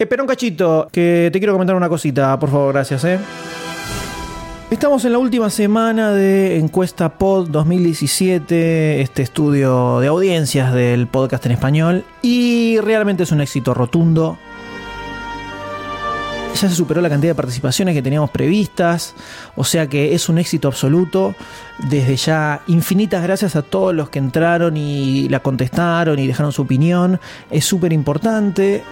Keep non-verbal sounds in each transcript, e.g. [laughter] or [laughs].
Espera un cachito, que te quiero comentar una cosita, por favor, gracias, ¿eh? Estamos en la última semana de Encuesta Pod 2017, este estudio de audiencias del podcast en español, y realmente es un éxito rotundo. Ya se superó la cantidad de participaciones que teníamos previstas, o sea que es un éxito absoluto. Desde ya, infinitas gracias a todos los que entraron y la contestaron y dejaron su opinión. Es súper importante.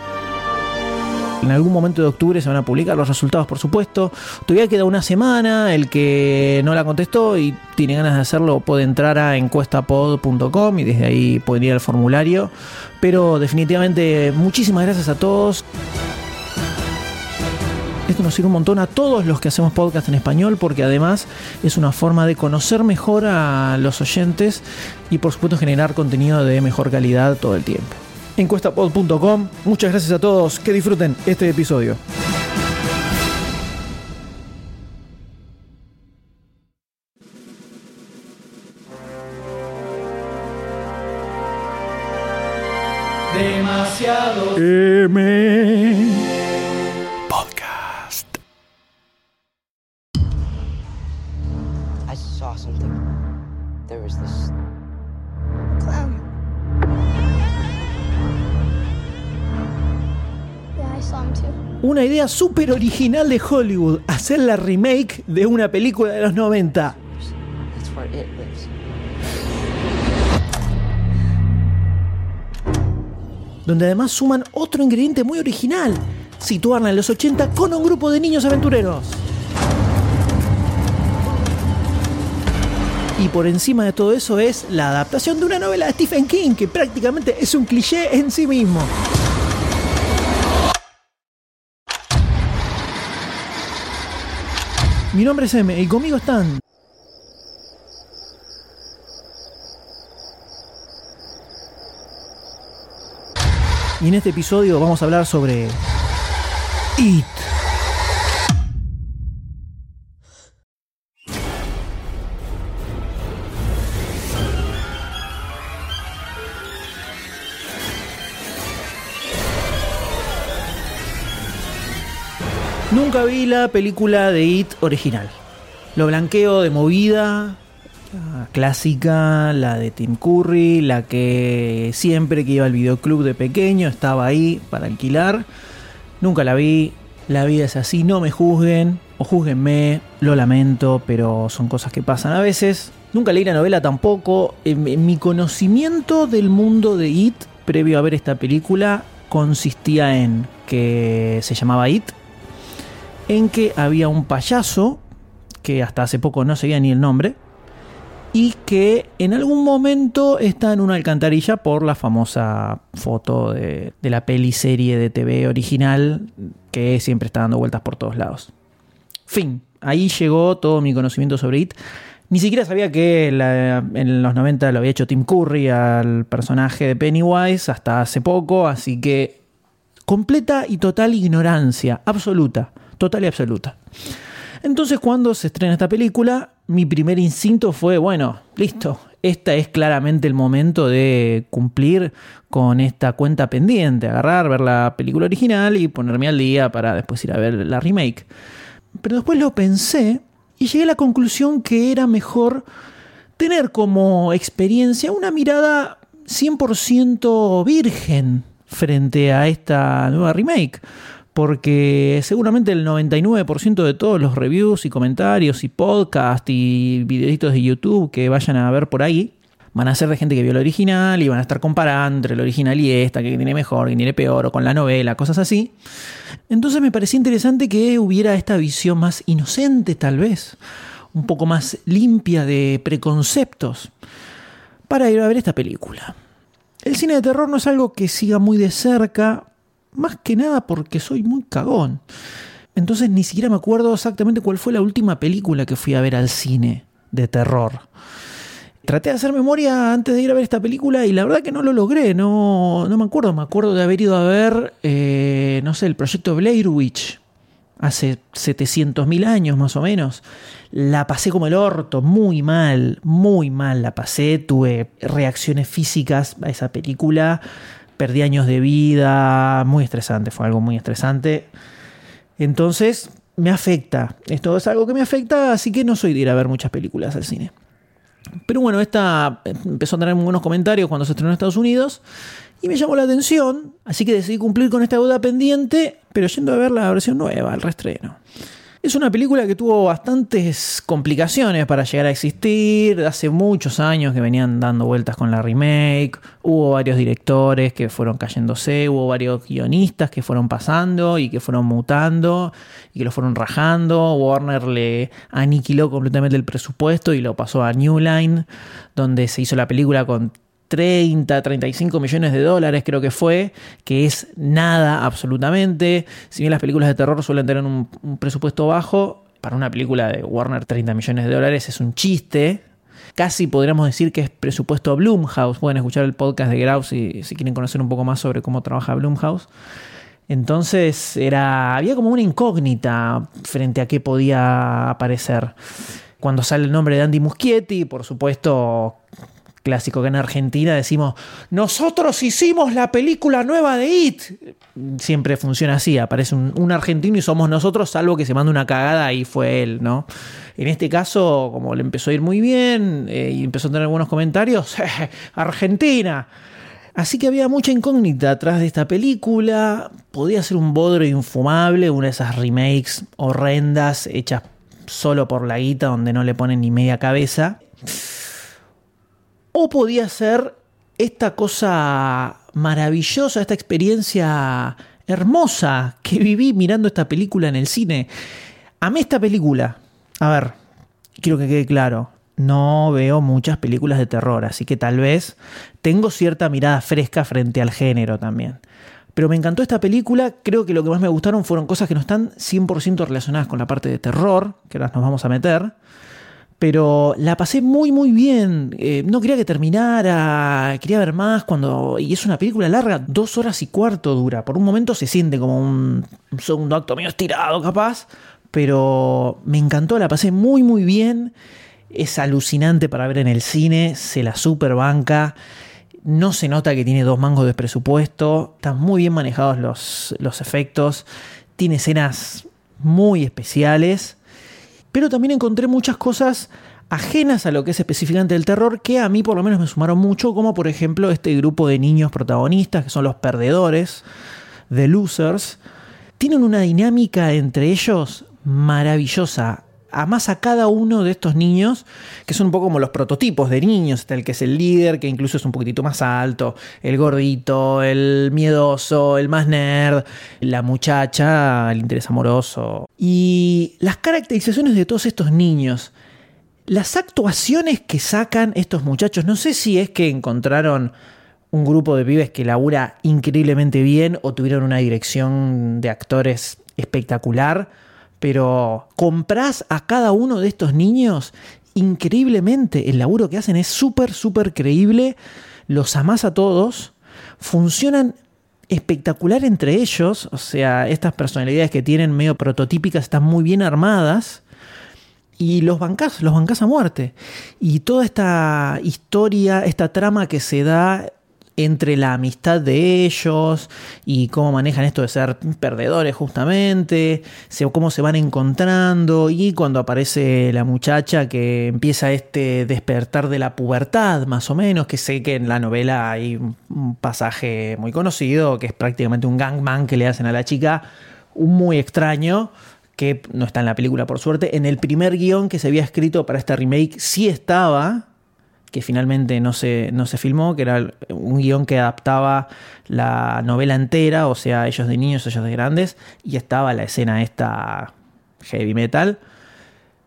En algún momento de octubre se van a publicar los resultados, por supuesto. Todavía queda una semana. El que no la contestó y tiene ganas de hacerlo puede entrar a encuestapod.com y desde ahí puede ir al formulario. Pero definitivamente muchísimas gracias a todos. Esto nos sirve un montón a todos los que hacemos podcast en español porque además es una forma de conocer mejor a los oyentes y por supuesto generar contenido de mejor calidad todo el tiempo. Encuestapod.com, muchas gracias a todos, que disfruten este episodio. Demasiado M. Una idea súper original de Hollywood, hacer la remake de una película de los 90. That's where it lives. donde además suman otro ingrediente muy original, situarla en los 80 con un grupo de niños aventureros. Y por encima de todo eso es la adaptación de una novela de Stephen King, que prácticamente es un cliché en sí mismo. Mi nombre es M y conmigo están Y en este episodio vamos a hablar sobre It. Vi la película de It original. Lo blanqueo de movida, la clásica, la de Tim Curry, la que siempre que iba al videoclub de pequeño estaba ahí para alquilar. Nunca la vi, la vida es así, no me juzguen o juzguenme, lo lamento, pero son cosas que pasan a veces. Nunca leí la novela tampoco. En mi conocimiento del mundo de It, previo a ver esta película, consistía en que se llamaba It, en que había un payaso, que hasta hace poco no seguía ni el nombre, y que en algún momento está en una alcantarilla por la famosa foto de, la peli-serie de TV original que siempre está dando vueltas por todos lados. Fin, ahí llegó todo mi conocimiento sobre It. Ni siquiera sabía que en los 90 lo había hecho Tim Curry al personaje de Pennywise hasta hace poco, así que completa y total ignorancia, absoluta, total y absoluta. Entonces cuando se estrena esta película, mi primer instinto fue, bueno, listo, este es claramente el momento de cumplir con esta cuenta pendiente, agarrar, ver la película original y ponerme al día para después ir a ver la remake. Pero después lo pensé y llegué a la conclusión que era mejor tener como experiencia una mirada 100% virgen frente a esta nueva remake. Porque seguramente el 99% de todos los reviews y comentarios y podcast y videitos de YouTube que vayan a ver por ahí van a ser de gente que vio el original y van a estar comparando entre el original y esta, que tiene mejor, que tiene peor, o con la novela, cosas así. Entonces me parecía interesante que hubiera esta visión más inocente, tal vez, un poco más limpia de preconceptos, para ir a ver esta película. El cine de terror no es algo que siga muy de cerca, más que nada porque soy muy cagón. Entonces ni siquiera me acuerdo exactamente cuál fue la última película que fui a ver al cine de terror. Traté de hacer memoria antes de ir a ver esta película y la verdad que no lo logré, no, no me acuerdo. Me acuerdo de haber ido a ver, eh, no sé, el proyecto Blair Witch hace 700.000 años más o menos. La pasé como el orto, muy mal, muy mal la pasé. Tuve reacciones físicas a esa película perdí años de vida, muy estresante, fue algo muy estresante. Entonces, me afecta. Esto es algo que me afecta, así que no soy de ir a ver muchas películas al cine. Pero bueno, esta empezó a tener muy buenos comentarios cuando se estrenó en Estados Unidos y me llamó la atención, así que decidí cumplir con esta deuda pendiente, pero yendo a ver la versión nueva, el reestreno. Es una película que tuvo bastantes complicaciones para llegar a existir. Hace muchos años que venían dando vueltas con la remake. Hubo varios directores que fueron cayéndose. Hubo varios guionistas que fueron pasando y que fueron mutando y que lo fueron rajando. Warner le aniquiló completamente el presupuesto y lo pasó a New Line, donde se hizo la película con 30, 35 millones de dólares creo que fue, que es nada absolutamente. Si bien las películas de terror suelen tener un, presupuesto bajo, para una película de Warner 30 millones de dólares es un chiste. Casi podríamos decir que es presupuesto Bloomhouse. Pueden escuchar el podcast de Grau si, si quieren conocer un poco más sobre cómo trabaja Bloomhouse. Entonces era, había como una incógnita frente a qué podía aparecer. Cuando sale el nombre de Andy Muschietti, por supuesto, clásico que en Argentina decimos, nosotros hicimos la película nueva de It. Siempre funciona así, aparece un, argentino y somos nosotros, salvo que se manda una cagada y fue él, ¿no? En este caso, como le empezó a ir muy bien eh, y empezó a tener buenos comentarios, [laughs] Argentina. Así que había mucha incógnita atrás de esta película. Podía ser un bodro infumable, una de esas remakes horrendas hechas solo por la guita donde no le ponen ni media cabeza. O podía ser esta cosa maravillosa, esta experiencia hermosa que viví mirando esta película en el cine. Amé esta película. A ver, quiero que quede claro. No veo muchas películas de terror, así que tal vez tengo cierta mirada fresca frente al género también. Pero me encantó esta película, creo que lo que más me gustaron fueron cosas que no están 100% relacionadas con la parte de terror, que ahora nos vamos a meter, pero la pasé muy muy bien. Eh, no quería que terminara, quería ver más cuando... Y es una película larga, dos horas y cuarto dura. Por un momento se siente como un, segundo acto medio estirado capaz, pero me encantó, la pasé muy muy bien. Es alucinante para ver en el cine, se la super banca. No se nota que tiene dos mangos de presupuesto, están muy bien manejados los, los efectos, tiene escenas muy especiales pero también encontré muchas cosas ajenas a lo que es específicamente el terror que a mí por lo menos me sumaron mucho, como por ejemplo este grupo de niños protagonistas que son los perdedores, The Losers, tienen una dinámica entre ellos maravillosa más a cada uno de estos niños, que son un poco como los prototipos de niños, el que es el líder, que incluso es un poquitito más alto, el gordito, el miedoso, el más nerd, la muchacha, el interés amoroso. Y las caracterizaciones de todos estos niños, las actuaciones que sacan estos muchachos, no sé si es que encontraron un grupo de pibes que labura increíblemente bien o tuvieron una dirección de actores espectacular pero compras a cada uno de estos niños increíblemente. El laburo que hacen es súper, súper creíble. Los amás a todos. Funcionan espectacular entre ellos. O sea, estas personalidades que tienen medio prototípicas están muy bien armadas. Y los bancás, los bancás a muerte. Y toda esta historia, esta trama que se da entre la amistad de ellos y cómo manejan esto de ser perdedores justamente, cómo se van encontrando y cuando aparece la muchacha que empieza este despertar de la pubertad más o menos, que sé que en la novela hay un pasaje muy conocido, que es prácticamente un gangman que le hacen a la chica, un muy extraño que no está en la película por suerte, en el primer guion que se había escrito para esta remake sí estaba, que finalmente no se, no se filmó, que era un guion que adaptaba la novela entera, o sea, ellos de niños, ellos de grandes, y estaba la escena esta heavy metal.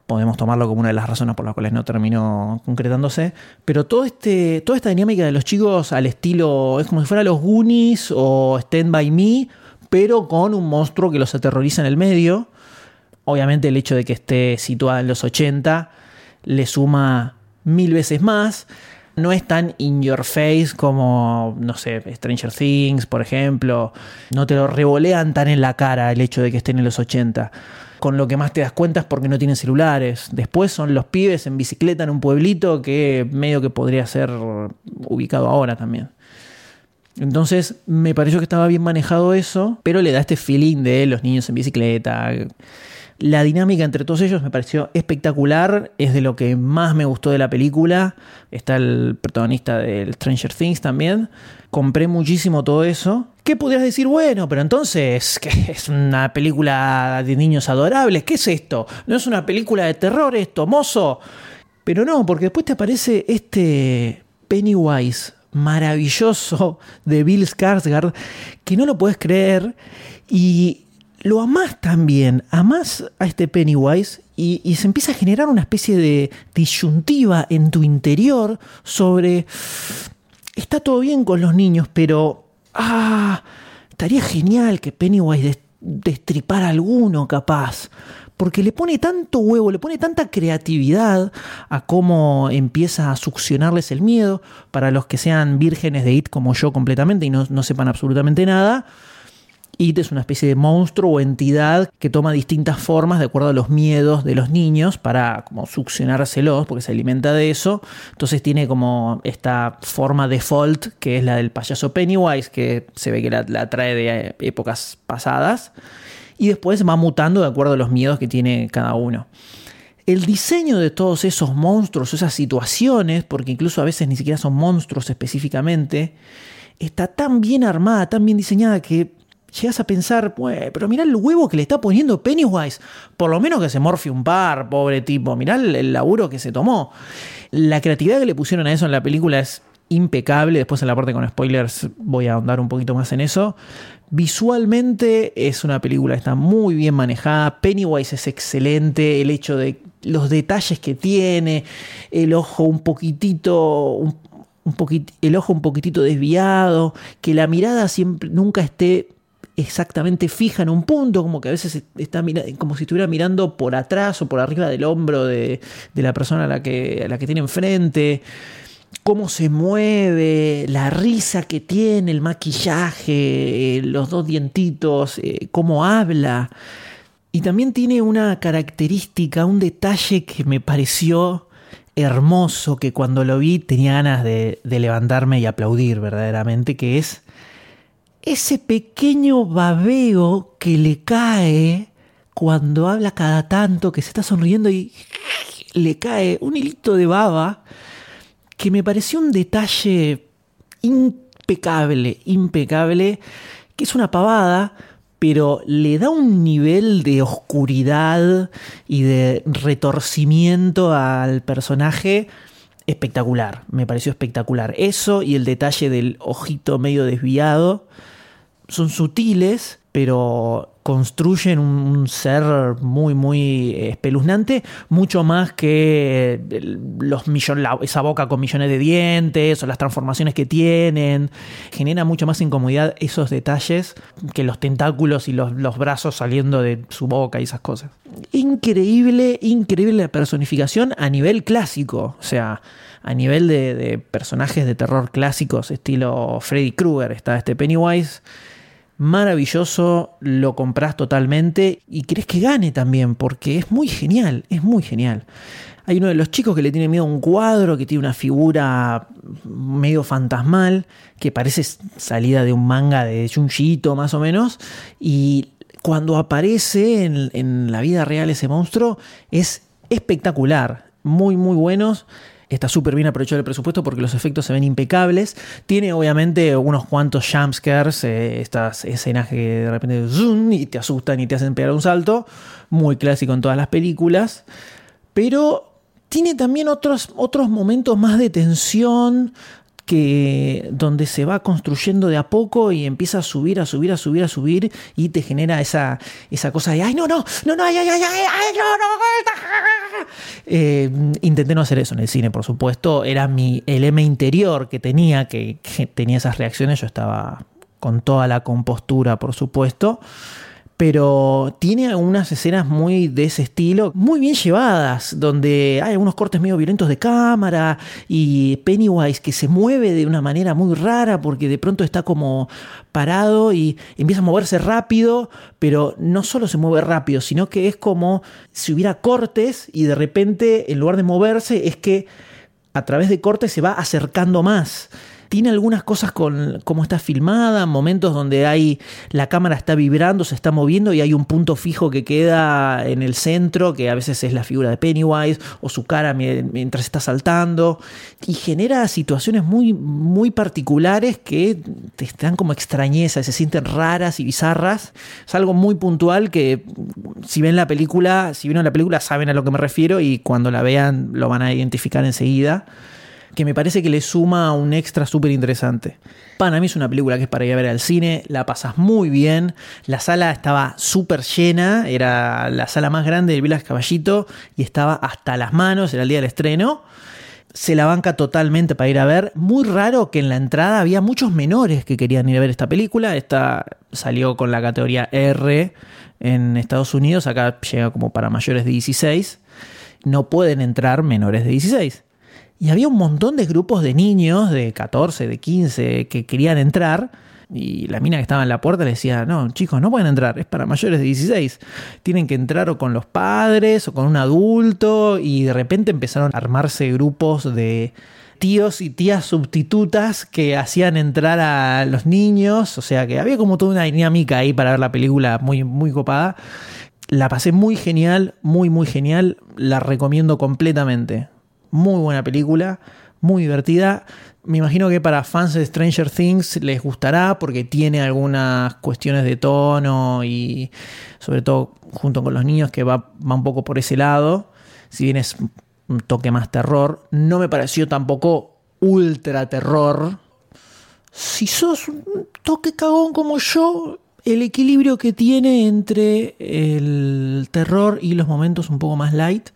Podemos tomarlo como una de las razones por las cuales no terminó concretándose. Pero todo este, toda esta dinámica de los chicos al estilo, es como si fuera los Goonies o Stand By Me, pero con un monstruo que los aterroriza en el medio. Obviamente el hecho de que esté situada en los 80 le suma mil veces más. No es tan in your face como, no sé, Stranger Things, por ejemplo. No te lo revolean tan en la cara el hecho de que estén en los 80. Con lo que más te das cuenta es porque no tienen celulares. Después son los pibes en bicicleta en un pueblito que medio que podría ser ubicado ahora también. Entonces me pareció que estaba bien manejado eso, pero le da este feeling de los niños en bicicleta. La dinámica entre todos ellos me pareció espectacular, es de lo que más me gustó de la película. Está el protagonista del Stranger Things también. Compré muchísimo todo eso. ¿Qué podrías decir? Bueno, pero entonces, [laughs] ¿qué es una película de niños adorables? ¿Qué es esto? ¿No es una película de terror esto, mozo? Pero no, porque después te aparece este Pennywise maravilloso de Bill Skarsgård que no lo puedes creer y lo amás también, amás a este Pennywise y, y, se empieza a generar una especie de disyuntiva en tu interior sobre, está todo bien con los niños, pero, ah, estaría genial que Pennywise destripara alguno capaz porque le pone tanto huevo, le pone tanta creatividad a cómo empieza a succionarles el miedo. Para los que sean vírgenes de It como yo completamente y no, no sepan absolutamente nada, It es una especie de monstruo o entidad que toma distintas formas de acuerdo a los miedos de los niños para como succionárselos, porque se alimenta de eso. Entonces tiene como esta forma default que es la del payaso Pennywise, que se ve que la, la trae de épocas pasadas y después va mutando de acuerdo a los miedos que tiene cada uno. El diseño de todos esos monstruos, esas situaciones, porque incluso a veces ni siquiera son monstruos específicamente, está tan bien armada, tan bien diseñada que llegas a pensar, pero mirá el huevo que le está poniendo Pennywise, por lo menos que se morfe un par, pobre tipo, mirá el, laburo que se tomó. La creatividad que le pusieron a eso en la película es impecable. Después en la parte con spoilers voy a ahondar un poquito más en eso. Visualmente es una película que está muy bien manejada. Pennywise es excelente. El hecho de los detalles que tiene, el ojo un poquitito, un, el ojo un poquitito desviado, que la mirada siempre nunca esté exactamente fija en un punto, como que a veces está como si estuviera mirando por atrás o por arriba del hombro de, de la persona a la que, a la que tiene enfrente cómo se mueve, la risa que tiene, el maquillaje, eh, los dos dientitos, eh, cómo habla. Y también tiene una característica, un detalle que me pareció hermoso, que cuando lo vi tenía ganas de, de levantarme y aplaudir verdaderamente, que es ese pequeño babeo que le cae cuando habla cada tanto, que se está sonriendo y [laughs] le cae un hilito de baba que me pareció un detalle impecable, impecable, que es una pavada, pero le da un nivel de oscuridad y de retorcimiento al personaje espectacular, me pareció espectacular. Eso y el detalle del ojito medio desviado son sutiles, pero construyen un, ser muy, muy espeluznante, mucho más que los millones, esa boca con millones de dientes o las transformaciones que tienen. Genera mucho más incomodidad esos detalles que los tentáculos y los, los brazos saliendo de su boca y esas cosas. Increíble, increíble la personificación a nivel clásico. O sea, a nivel de personajes de terror clásicos, estilo Freddy Krueger, está este Pennywise maravilloso, lo compras totalmente y crees que gane también, porque es muy genial, es muy genial. Hay uno de los chicos que le tiene miedo a un cuadro que tiene una figura medio fantasmal, que parece salida de un manga de Junjito más o menos, y cuando aparece en la vida real ese monstruo es espectacular, muy muy buenos está súper bien aprovechado el presupuesto porque los efectos se ven impecables. Tiene obviamente unos cuantos jumpscares, eh, estas escenas que de repente zoom y te asustan y te hacen pegar un salto, muy clásico en todas las películas. Pero tiene también otros, otros momentos más de tensión, que donde se va construyendo de a poco y empieza a subir, a subir, a subir, a subir y te genera esa, esa cosa de ay no, no, no, no, ay, ay, ay, ay, no, no. Eh, intenté no hacer eso en el cine, por supuesto. Era mi, el M interior que tenía, que, que tenía esas reacciones. Yo estaba con toda la compostura, por supuesto pero tiene unas escenas muy de ese estilo, muy bien llevadas, donde hay algunos cortes medio violentos de cámara y Pennywise que se mueve de una manera muy rara porque de pronto está como parado y empieza a moverse rápido, pero no solo se mueve rápido, sino que es como si hubiera cortes y de repente en lugar de moverse es que a través de cortes se va acercando más Tiene algunas cosas con cómo está filmada, momentos donde hay la cámara está vibrando, se está moviendo y hay un punto fijo que queda en el centro, que a veces es la figura de Pennywise o su cara mientras está saltando y genera situaciones muy muy particulares que te están como extrañeza, se sienten raras y bizarras. Es algo muy puntual que si ven la película, si vieron la película saben a lo que me refiero y cuando la vean lo van a identificar enseguida que me parece que le suma un extra súper interesante. Para mí es una película que es para ir a ver al cine, la pasas muy bien, la sala estaba súper llena, era la sala más grande del Vilas Caballito y estaba hasta las manos, era el día del estreno. Se la banca totalmente para ir a ver. Muy raro que en la entrada había muchos menores que querían ir a ver esta película. Esta salió con la categoría R en Estados Unidos, acá llega como para mayores de 16. No pueden entrar menores de 16. Y había un montón de grupos de niños de 14, de 15 que querían entrar. Y la mina que estaba en la puerta le decía, no, chicos, no pueden entrar, es para mayores de 16. Tienen que entrar o con los padres o con un adulto. Y de repente empezaron a armarse grupos de tíos y tías sustitutas que hacían entrar a los niños. O sea que había como toda una dinámica ahí para ver la película muy, muy copada. La pasé muy genial, muy, muy genial. La recomiendo completamente. Muy buena película, muy divertida. Me imagino que para fans de Stranger Things les gustará porque tiene algunas cuestiones de tono y sobre todo junto con los niños que va, va un poco por ese lado. Si bien es un toque más terror, no me pareció tampoco ultra terror. Si sos un toque cagón como yo, el equilibrio que tiene entre el terror y los momentos un poco más light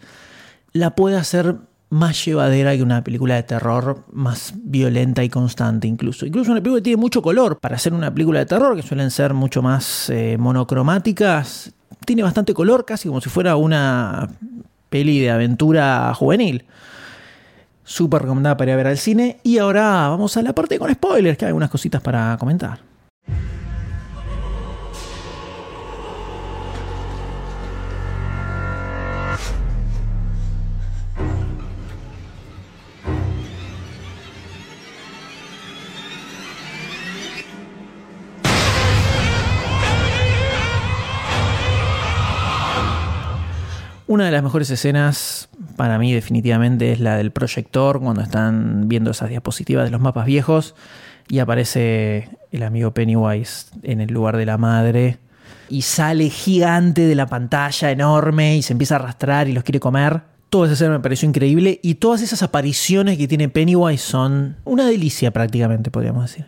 la puede hacer más llevadera que una película de terror más violenta y constante incluso. Incluso una película que tiene mucho color para hacer una película de terror, que suelen ser mucho más eh, monocromáticas. Tiene bastante color, casi como si fuera una peli de aventura juvenil. Súper recomendada para ir a ver al cine. Y ahora vamos a la parte con spoilers, que hay algunas cositas para comentar. Una de las mejores escenas para mí definitivamente es la del proyector cuando están viendo esas diapositivas de los mapas viejos y aparece el amigo Pennywise en el lugar de la madre y sale gigante de la pantalla enorme y se empieza a arrastrar y los quiere comer. Toda esa escena me pareció increíble y todas esas apariciones que tiene Pennywise son una delicia prácticamente, podríamos decir.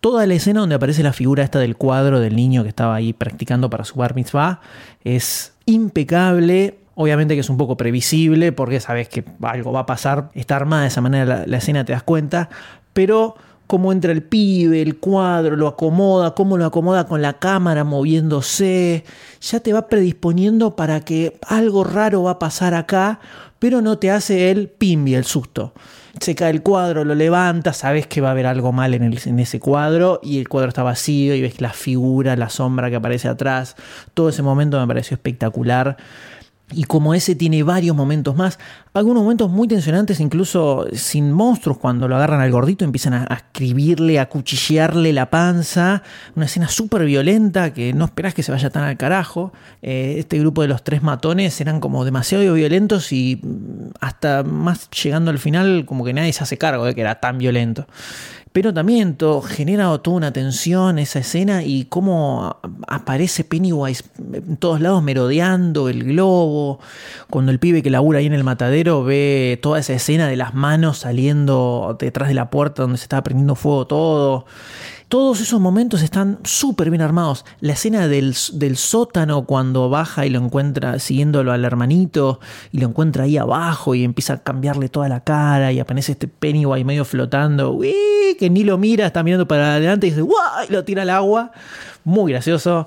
Toda la escena donde aparece la figura esta del cuadro del niño que estaba ahí practicando para su bar mitzvah es impecable. Obviamente que es un poco previsible porque sabes que algo va a pasar. Está armada de esa manera la, escena, te das cuenta. Pero cómo entra el pibe, el cuadro, lo acomoda, cómo lo acomoda con la cámara moviéndose, ya te va predisponiendo para que algo raro va a pasar acá, pero no te hace el pimbi, el susto se cae el cuadro, lo levanta, sabes que va a haber algo mal en, en, ese cuadro y el cuadro está vacío y ves la figura, la sombra que aparece atrás. Todo ese momento me pareció espectacular. Y como ese tiene varios momentos más, algunos momentos muy tensionantes, incluso sin monstruos, cuando lo agarran al gordito, empiezan a, escribirle, a cuchillearle la panza. Una escena súper violenta que no esperás que se vaya tan al carajo. Eh, este grupo de los tres matones eran como demasiado violentos y mm, hasta más llegando al final, como que nadie se hace cargo de que era tan violento pero también todo, genera toda una tensión esa escena y cómo aparece Pennywise en todos lados merodeando el globo, cuando el pibe que labura ahí en el matadero ve toda esa escena de las manos saliendo detrás de la puerta donde se estaba prendiendo fuego todo. Todos esos momentos están súper bien armados. La escena del, sótano cuando baja y lo encuentra siguiéndolo al hermanito y lo encuentra ahí abajo y empieza a cambiarle toda la cara y aparece este Pennywise medio flotando, que ni lo mira, está mirando para adelante y dice, ¡guau! y lo tira al agua. Muy gracioso.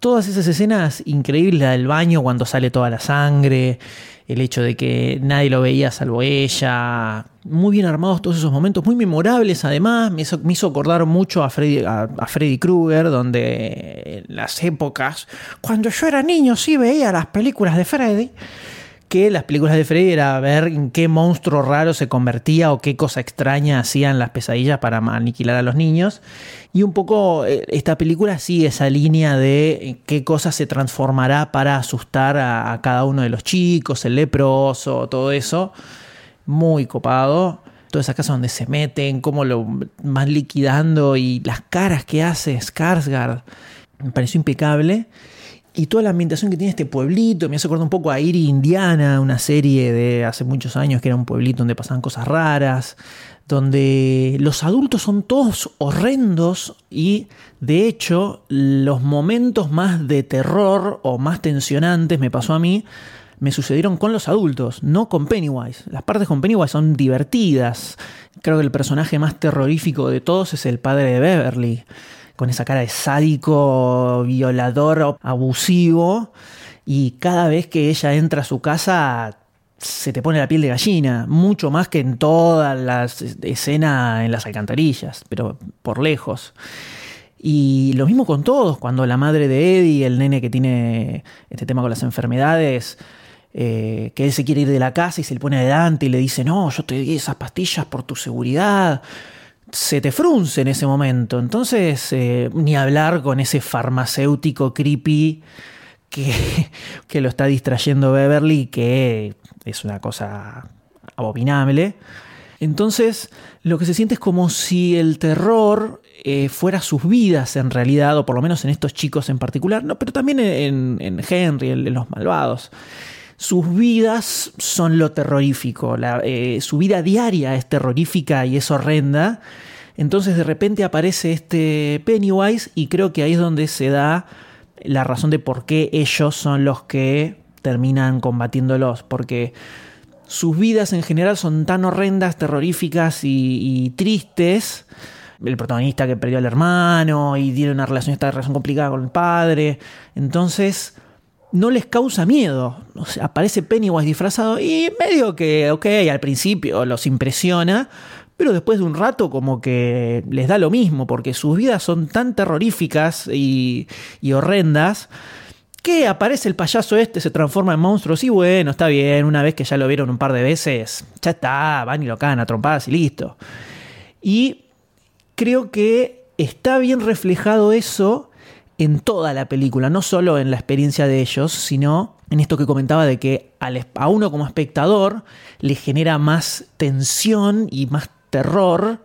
Todas esas escenas increíbles, la del baño cuando sale toda la sangre el hecho de que nadie lo veía salvo ella. Muy bien armados todos esos momentos, muy memorables además. Me hizo, acordar mucho a Freddy, a, Freddy Krueger, donde las épocas, cuando yo era niño sí veía las películas de Freddy que las películas de Freddy era ver en qué monstruo raro se convertía o qué cosa extraña hacían las pesadillas para aniquilar a los niños. Y un poco eh, esta película sigue esa línea de qué cosa se transformará para asustar a, a cada uno de los chicos, el leproso, todo eso. Muy copado todas esas casas donde se meten, cómo lo van liquidando y las caras que hace Skarsgård. Me pareció impecable. Y toda la ambientación que tiene este pueblito, me hace acordar un poco a Iri Indiana, una serie de hace muchos años que era un pueblito donde pasaban cosas raras, donde los adultos son todos horrendos y de hecho los momentos más de terror o más tensionantes, me pasó a mí, me sucedieron con los adultos, no con Pennywise. Las partes con Pennywise son divertidas. Creo que el personaje más terrorífico de todos es el padre de Beverly, con esa cara de sádico, violador, abusivo. Y cada vez que ella entra a su casa, se te pone la piel de gallina, mucho más que en todas las escenas en las alcantarillas, pero por lejos. Y lo mismo con todos, cuando la madre de Eddie, el nene que tiene este tema con las enfermedades, eh, que él se quiere ir de la casa y se le pone adelante y le dice, no, yo te di esas pastillas por tu seguridad, se te frunce en ese momento. Entonces, eh, ni hablar con ese farmacéutico creepy que, [laughs] que lo está distrayendo Beverly, que es una cosa abominable. Entonces, lo que se siente es como si el terror eh, fuera sus vidas en realidad, o por lo menos en estos chicos en particular, no, pero también en, en Henry, en los malvados sus vidas son lo terrorífico, eh, su vida diaria es terrorífica y es horrenda. Entonces de repente aparece este Pennywise y creo que ahí es donde se da la razón de por qué ellos son los que terminan combatiéndolos, porque sus vidas en general son tan horrendas, terroríficas y, y tristes. El protagonista que perdió al hermano y tiene una relación, esta relación complicada con el padre. Entonces, no les causa miedo. O sea, aparece Pennywise disfrazado y medio que, ok, al principio los impresiona, pero después de un rato como que les da lo mismo, porque sus vidas son tan terroríficas y, horrendas que aparece el payaso este, se transforma en monstruos y bueno, está bien, una vez que ya lo vieron un par de veces, ya está, van y lo cagan a trompadas y listo. Y creo que está bien reflejado eso en toda la película, no solo en la experiencia de ellos, sino en esto que comentaba de que a uno como espectador le genera más tensión y más terror.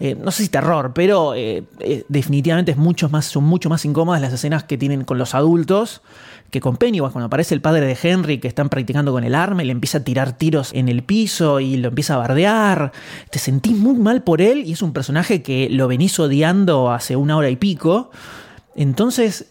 Eh, no sé si terror, pero eh, eh, definitivamente es mucho más, son mucho más incómodas las escenas que tienen con los adultos que con Pennywise, cuando aparece el padre de Henry que están practicando con el arma y le empieza a tirar tiros en el piso y lo empieza a bardear. Te sentís muy mal por él y es un personaje que lo venís odiando hace una hora y pico. Entonces,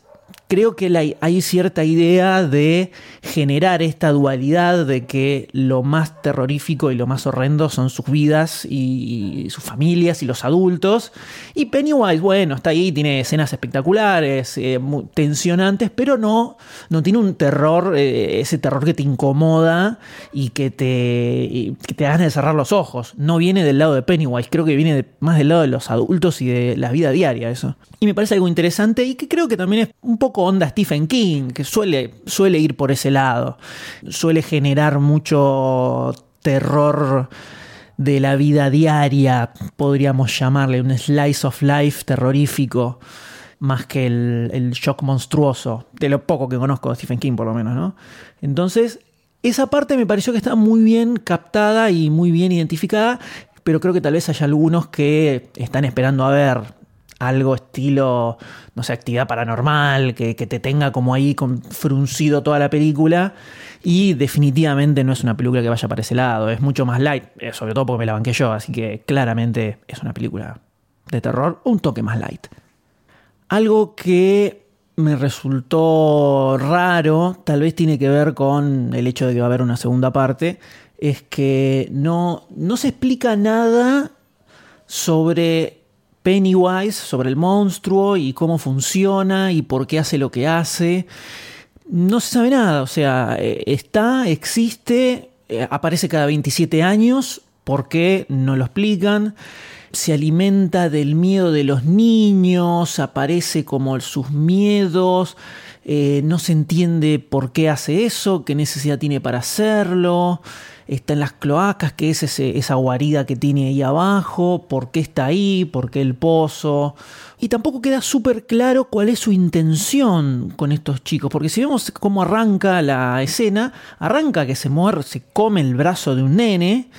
creo que hay cierta idea de generar esta dualidad de que lo más terrorífico y lo más horrendo son sus vidas y, sus familias y los adultos. Y Pennywise, bueno, está ahí, tiene escenas espectaculares, eh, tensionantes, pero no, no tiene un terror, eh, ese terror que te incomoda y que te, que te haga cerrar los ojos. No viene del lado de Pennywise, creo que viene más del lado de los adultos y de la vida diaria eso. Y me parece algo interesante y que creo que también es un poco onda Stephen King, que suele, suele ir por ese lado, suele generar mucho terror de la vida diaria, podríamos llamarle un slice of life terrorífico, más que el, shock monstruoso, de lo poco que conozco de Stephen King por lo menos, ¿no? Entonces, esa parte me pareció que está muy bien captada y muy bien identificada, pero creo que tal vez haya algunos que están esperando a ver algo estilo, no sé, actividad paranormal, que, te tenga como ahí con fruncido toda la película. Y definitivamente no es una película que vaya para ese lado, es mucho más light, eh, sobre todo porque me la banqué yo, así que claramente es una película de terror, un toque más light. Algo que me resultó raro, tal vez tiene que ver con el hecho de que va a haber una segunda parte, es que no, no se explica nada sobre Pennywise, sobre el monstruo y cómo funciona y por qué hace lo que hace. No se sabe nada, o sea, eh, está, existe, eh, aparece cada 27 años, ¿por qué? No lo explican. Se alimenta del miedo de los niños, aparece como sus miedos, eh, no se entiende por qué hace eso, qué necesidad tiene para hacerlo, está en las cloacas, qué es esa guarida que tiene ahí abajo, por qué está ahí, por qué el pozo. Y tampoco queda súper claro cuál es su intención con estos chicos, porque si vemos cómo arranca la escena, arranca que se muere, se come el brazo de un nene,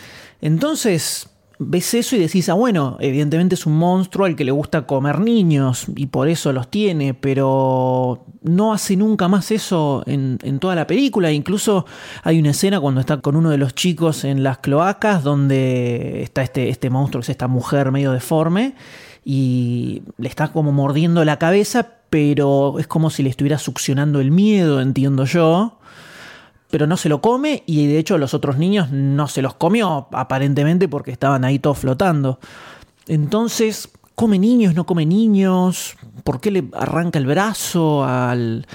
entonces ves eso y decís, ah, bueno, evidentemente es un monstruo al que le gusta comer niños y por eso los tiene, pero no hace nunca más eso en, toda la película. Incluso hay una escena cuando está con uno de los chicos en las cloacas donde está este, este monstruo, que es esta mujer medio deforme, y le está como mordiendo la cabeza, pero es como si le estuviera succionando el miedo, entiendo yo pero no se lo come y de hecho los otros niños no se los comió aparentemente porque estaban ahí todos flotando. Entonces, ¿come niños? ¿No come niños? ¿Por qué le arranca el brazo al,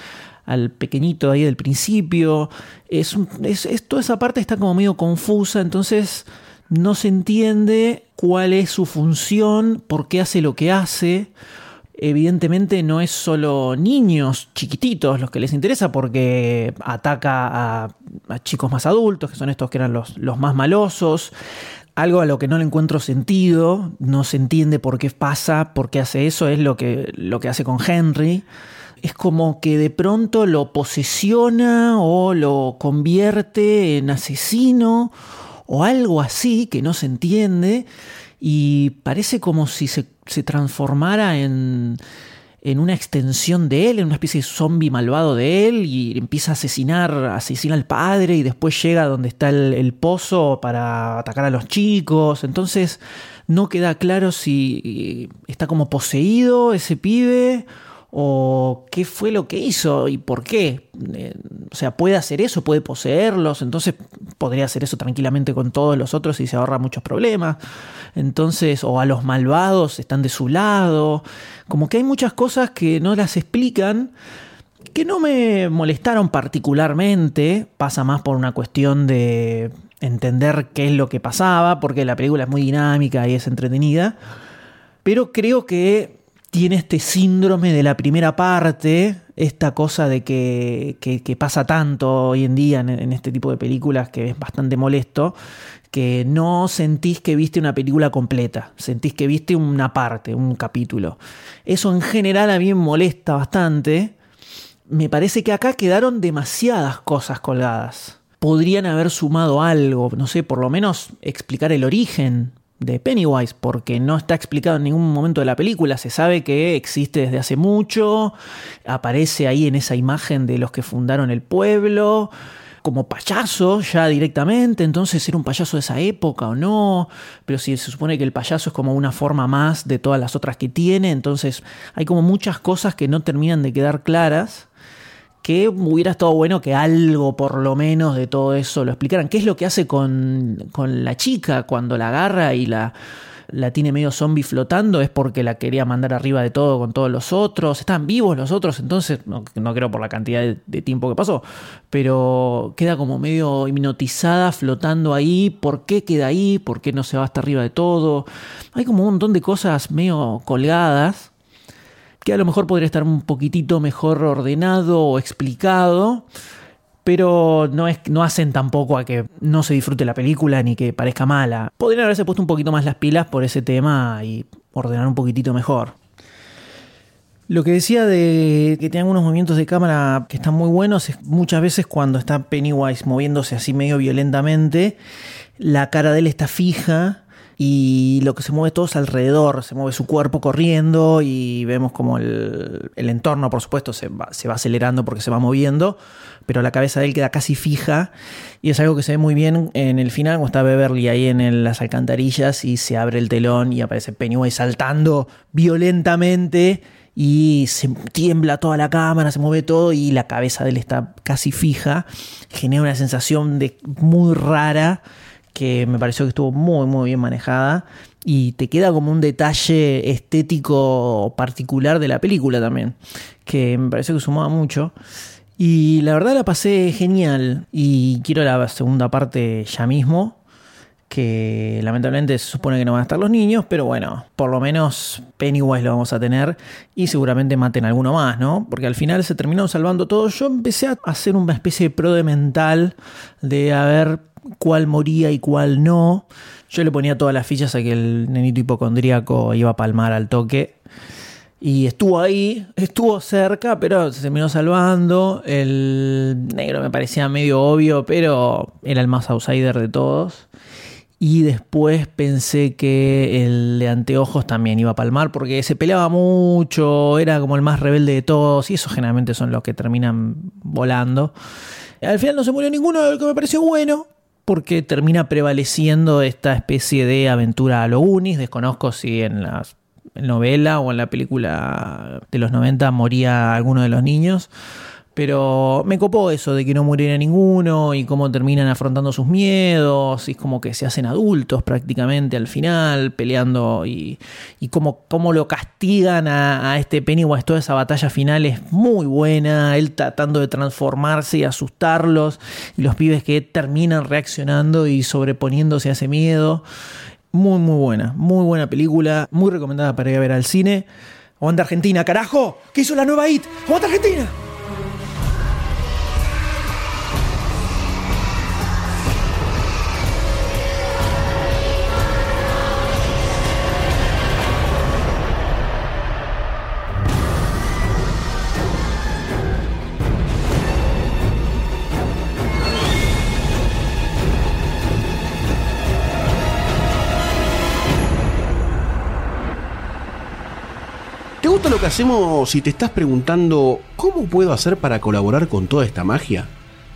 al pequeñito ahí del principio? Es, es, toda esa parte está como medio confusa, entonces no se entiende cuál es su función, por qué hace lo que hace evidentemente no es solo niños chiquititos los que les interesa porque ataca a, chicos más adultos, que son estos que eran los, los, más malosos. Algo a lo que no le encuentro sentido, no se entiende por qué pasa, por qué hace eso, es lo que, lo que hace con Henry. Es como que de pronto lo posesiona o lo convierte en asesino o algo así que no se entiende y parece como si se se transformara en, en una extensión de él, en una especie de zombie malvado de él, y empieza a asesinar, asesina al padre, y después llega donde está el, el, pozo para atacar a los chicos. Entonces no queda claro si está como poseído ese pibe o qué fue lo que hizo y por qué. O sea, puede hacer eso, puede poseerlos, entonces podría hacer eso tranquilamente con todos los otros y se ahorra muchos problemas. Entonces, o a los malvados están de su lado. Como que hay muchas cosas que no las explican, que no me molestaron particularmente. Pasa más por una cuestión de entender qué es lo que pasaba, porque la película es muy dinámica y es entretenida. Pero creo que tiene este síndrome de la primera parte, esta cosa de que, pasa tanto hoy en día en, este tipo de películas que es bastante molesto, que no sentís que viste una película completa, sentís que viste una parte, un capítulo. Eso en general a mí me molesta bastante. Me parece que acá quedaron demasiadas cosas colgadas. Podrían haber sumado algo, no sé, por lo menos explicar el origen de Pennywise, porque no está explicado en ningún momento de la película, se sabe que existe desde hace mucho, aparece ahí en esa imagen de los que fundaron el pueblo, como payaso ya directamente, entonces era un payaso de esa época o no, pero si se supone que el payaso es como una forma más de todas las otras que tiene, entonces hay como muchas cosas que no terminan de quedar claras que hubiera estado bueno que algo por lo menos de todo eso lo explicaran. ¿Qué es lo que hace con, la chica cuando la agarra y la, la tiene medio zombie flotando? Es porque la quería mandar arriba de todo con todos los otros. Están vivos los otros, entonces no, creo por la cantidad de, tiempo que pasó, pero queda como medio hipnotizada flotando ahí. ¿Por qué queda ahí? ¿Por qué no se va hasta arriba de todo? Hay como un montón de cosas medio colgadas que a lo mejor podría estar un poquitito mejor ordenado o explicado, pero no, es, no hacen tampoco a que no se disfrute la película ni que parezca mala. Podrían haberse puesto un poquito más las pilas por ese tema y ordenar un poquitito mejor. Lo que decía de que tengan unos movimientos de cámara que están muy buenos es muchas veces cuando está Pennywise moviéndose así medio violentamente, la cara de él está fija y lo que se mueve todo es alrededor, se mueve su cuerpo corriendo y vemos como el, entorno, por supuesto, se va, se va, acelerando porque se va moviendo, pero la cabeza de él queda casi fija y es algo que se ve muy bien en el final, cuando está Beverly ahí en las alcantarillas y se abre el telón y aparece Pennywise saltando violentamente y se tiembla toda la cámara, se mueve todo y la cabeza de él está casi fija, genera una sensación de muy rara que me pareció que estuvo muy, muy bien manejada y te queda como un detalle estético particular de la película también, que me pareció que sumaba mucho. Y la verdad la pasé genial y quiero la segunda parte ya mismo. que lamentablemente se supone que no van a estar los niños, pero bueno, por lo menos Pennywise lo vamos a tener y seguramente maten a alguno más, ¿no? Porque al final se terminó salvando todo. Yo empecé a hacer una especie de pro de mental de a ver cuál moría y cuál no. Yo le ponía todas las fichas a que el nenito hipocondríaco iba a palmar al toque. Y estuvo ahí, estuvo cerca, pero se terminó salvando. El negro me parecía medio obvio, pero era el más outsider de todos. Y después pensé que el de anteojos también iba a palmar porque se peleaba mucho, era como el más rebelde de todos y esos generalmente son los que terminan volando. Al final no se murió ninguno, lo que me pareció bueno, porque termina prevaleciendo esta especie de aventura a lo Unis. Desconozco si en la novela o en la película de los 90 moría alguno de los niños. Pero me copó eso de que no muriera ninguno y cómo terminan afrontando sus miedos y es como que se hacen adultos prácticamente al final, peleando y, y cómo, cómo lo castigan a, a este Pennywise. Toda esa batalla final es muy buena, él tratando de transformarse y asustarlos y los pibes que terminan reaccionando y sobreponiéndose a ese miedo. Muy, muy buena, muy buena película, muy recomendada para ir a ver al cine. Aguanta Argentina, carajo, ¿qué hizo la nueva IT? Aguanta Argentina. Lo que hacemos si te estás preguntando cómo puedo hacer para colaborar con toda esta magia?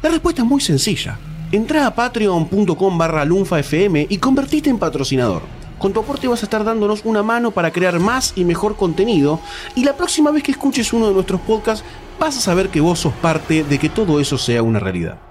La respuesta es muy sencilla. Entra a patreon.com barra lunfafm y convertite en patrocinador. Con tu aporte vas a estar dándonos una mano para crear más y mejor contenido y la próxima vez que escuches uno de nuestros podcasts vas a saber que vos sos parte de que todo eso sea una realidad.